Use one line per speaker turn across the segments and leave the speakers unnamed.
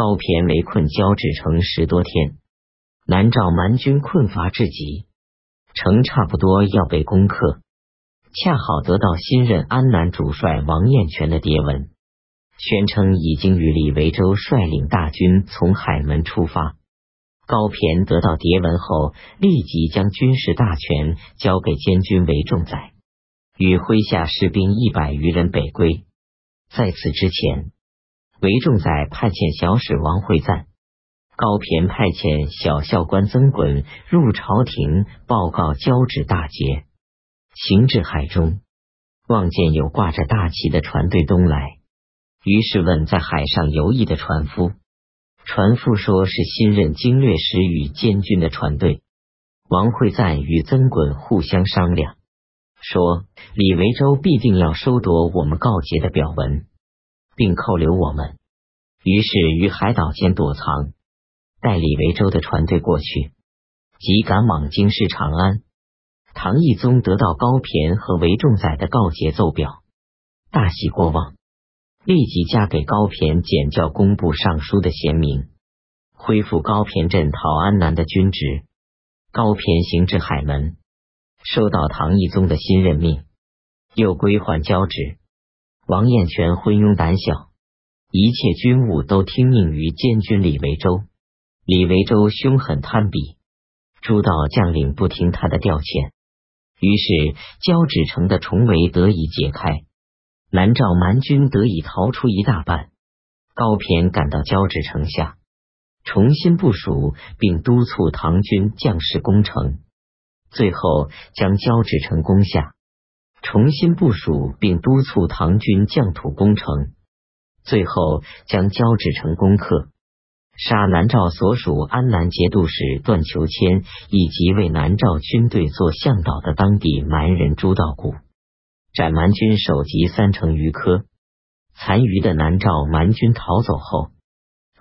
高骈围困交趾城十多天，南诏蛮军困乏至极，城差不多要被攻克。恰好得到新任安南主帅王彦全的牒文，宣称已经与李维洲率领大军从海门出发。高骈得到牒文后，立即将军事大权交给监军韦仲载，与麾下士兵一百余人北归。在此之前，韦仲载派遣小使王会赞，高骈派遣小校官曾衮入朝廷报告交趾大捷。行至海中，望见有挂着大旗的船队东来，于是问在海上游弋的船夫。船夫说是新任经略使与监军的船队。王会赞与曾衮互相商量，说李维洲必定要收夺我们告捷的表文，并扣留我们。于是于海岛间躲藏，待李维洲的船队过去，即赶往京师长安。唐懿宗得到高骈和韦仲载的告捷奏表，大喜过望，立即嫁给高骈简教工部尚书的贤名，恢复高骈镇讨安南的军职。高骈行至海门，收到唐懿宗的新任命，又归还交职。王彦全昏庸胆小，一切军务都听命于监军李维洲。李维洲凶狠贪鄙，诸道将领不听他的调遣。于是，交趾城的重围得以解开，南诏蛮军得以逃出一大半。高骈赶到交趾城下，重新部署，并督促唐军将士攻城，最后将交趾城攻下。重新部署，并督促唐军将土攻城，最后将交趾城攻克。杀南诏所属安南节度使段求谦，以及为南诏军队做向导的当地蛮人朱道古，斩蛮军首级三成余科。残余的南诏蛮军逃走后，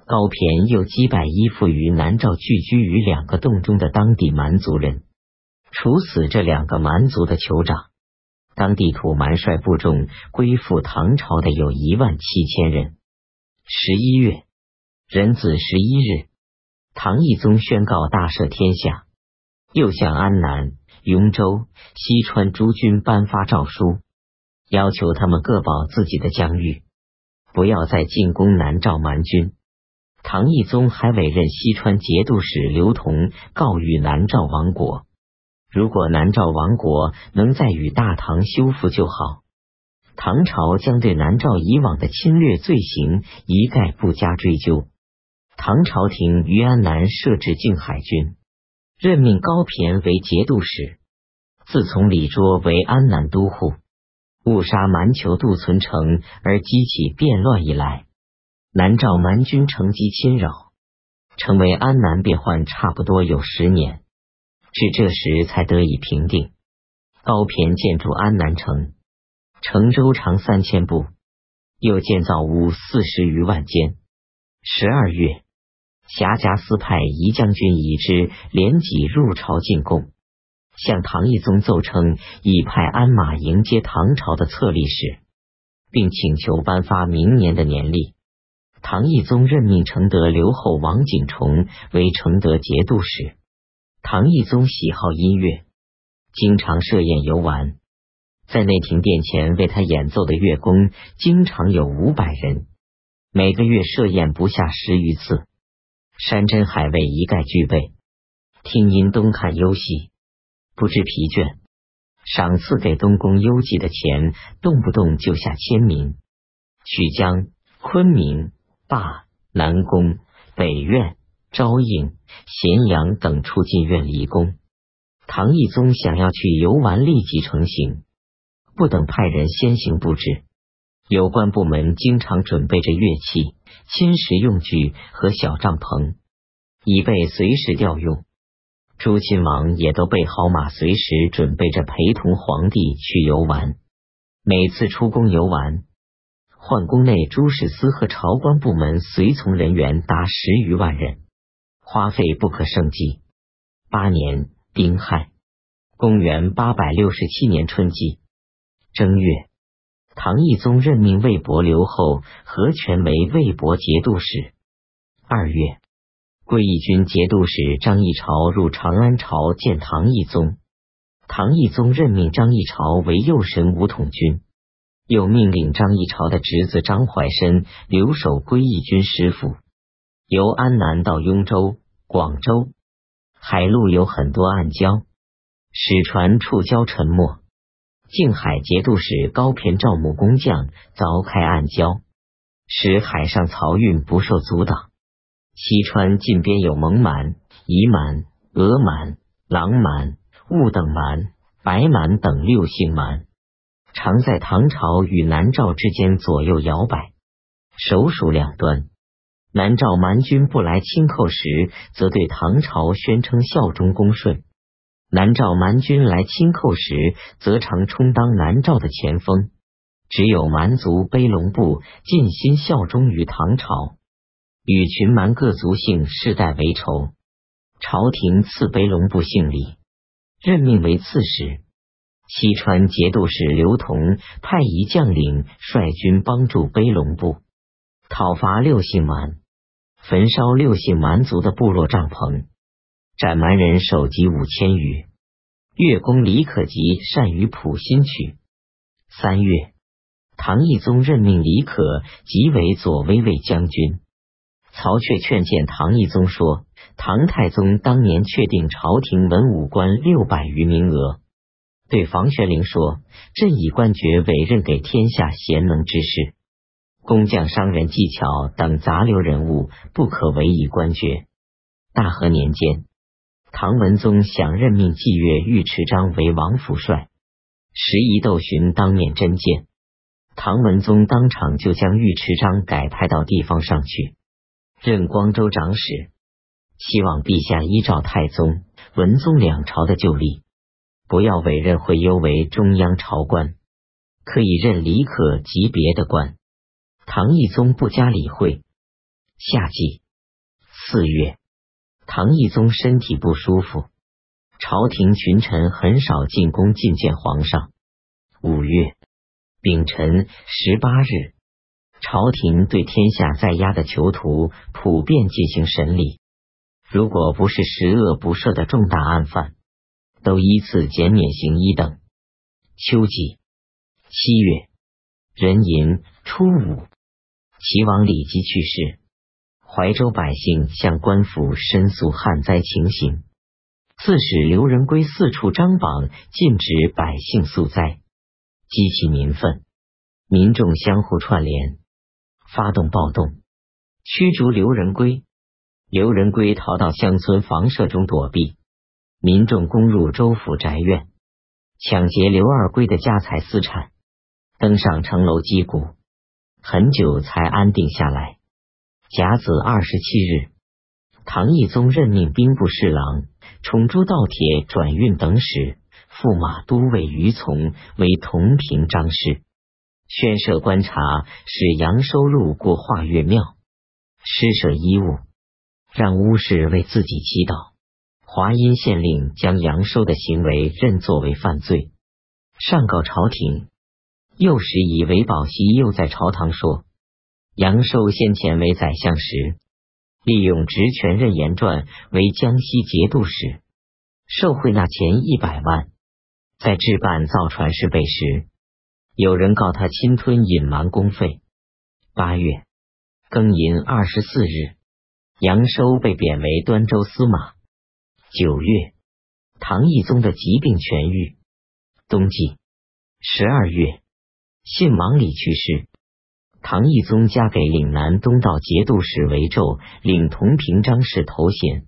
高骈又击败依附于南诏聚居于两个洞中的当地蛮族人，处死这两个蛮族的酋长。当地土蛮帅部众归附唐朝的有一万七千人。十一月。壬子十一日，唐懿宗宣告大赦天下，又向安南、雍州、西川诸军颁发诏书，要求他们各保自己的疆域，不要再进攻南诏蛮军。唐懿宗还委任西川节度使刘同告谕南诏王国，如果南诏王国能再与大唐修复就好，唐朝将对南诏以往的侵略罪行一概不加追究。唐朝廷于安南设置靖海军，任命高骈为节度使。自从李卓为安南都护，误杀蛮酋杜存成而激起变乱以来，南诏蛮军乘机侵扰，成为安南变幻差不多有十年，至这时才得以平定。高骈建筑安南城，城周长三千步，又建造屋四十余万间。十二月。辖家司派宜将军已之连己入朝进贡，向唐懿宗奏称已派鞍马迎接唐朝的册立使，并请求颁发明年的年历。唐懿宗任命承德留后王景崇为承德节度使。唐懿宗喜好音乐，经常设宴游玩，在内廷殿前为他演奏的乐工经常有五百人，每个月设宴不下十余次。山珍海味一概具备，听音东看优戏，不知疲倦。赏赐给东宫优妓的钱，动不动就下千名。曲江、昆明、灞、南宫、北苑、昭应、咸阳等处进院离宫。唐懿宗想要去游玩，立即成行，不等派人先行布置。有关部门经常准备着乐器、侵蚀用具和小帐篷，以备随时调用。朱亲王也都备好马，随时准备着陪同皇帝去游玩。每次出宫游玩，宦宫内诸史司和朝官部门随从人员达十余万人，花费不可胜计。八年丁亥，公元八百六十七年春季正月。唐懿宗任命魏博留后何权为魏博节度使。二月，归义军节度使张议潮入长安朝见唐懿宗，唐懿宗任命张议潮为右神武统军，又命令张议潮的侄子张怀深留守归义军师府，由安南到雍州、广州，海路有很多暗礁，使船触礁沉没。靖海节度使高骈赵穆工匠凿开暗礁，使海上漕运不受阻挡。西川近边有蒙蛮、夷蛮、俄蛮、狼蛮、兀等蛮、白蛮等六姓蛮，常在唐朝与南诏之间左右摇摆，首属两端。南诏蛮军不来侵寇时，则对唐朝宣称效忠恭顺。南诏蛮军来侵寇时，则常充当南诏的前锋。只有蛮族卑龙部尽心效忠于唐朝，与群蛮各族姓世代为仇。朝廷赐卑龙部姓李，任命为刺史。西川节度使刘同派一将领率军帮助卑龙部讨伐六姓蛮，焚烧六姓蛮族的部落帐篷。斩蛮人首级五千余。越公李可吉善于谱新曲。三月，唐懿宗任命李可即为左威卫将军。曹确劝谏唐懿宗说：“唐太宗当年确定朝廷文武官六百余名额，对房玄龄说：‘朕以官爵委任给天下贤能之士，工匠、商人、技巧等杂流人物，不可委以官爵。’大和年间。”唐文宗想任命纪乐尉迟章为王府帅，时宜窦寻当面真见，唐文宗当场就将尉迟章改派到地方上去，任光州长史，希望陛下依照太宗、文宗两朝的旧例，不要委任会优为中央朝官，可以任李可级别的官。唐懿宗不加理会。夏季。四月。唐懿宗身体不舒服，朝廷群臣很少进宫觐见皇上。五月。丙辰。十八日，朝廷对天下在押的囚徒普遍进行审理，如果不是十恶不赦的重大案犯，都依次减免刑一等。秋季。七月。壬寅。初五，齐王李基去世。怀州百姓向官府申诉旱灾情形，刺史刘仁圭四处张榜禁止百姓诉灾，激起民愤，民众相互串联，发动暴动，驱逐刘仁圭。刘仁圭逃到乡村房舍中躲避，民众攻入州府宅院，抢劫刘二圭的家财私产，登上城楼击鼓，很久才安定下来。甲子二十七日，唐懿宗任命兵部侍郎、宠珠盗铁转运等使、驸马都尉于从为同平章事，宣设观察，使杨收入过化月庙，施舍衣物，让巫氏为自己祈祷。华阴县令将杨收的行为认作为犯罪，上告朝廷。幼时以为宝熙又在朝堂说。杨寿先前为宰相时，利用职权任言传为江西节度使，受贿那钱一百万，在置办造船事备时，有人告他侵吞隐瞒公费。八月庚寅二十四日，杨收被贬为端州司马。九月，唐懿宗的疾病痊愈。冬季十二月，信王李去世。唐懿宗嫁给岭南东道节度使韦胄领同平章事头衔。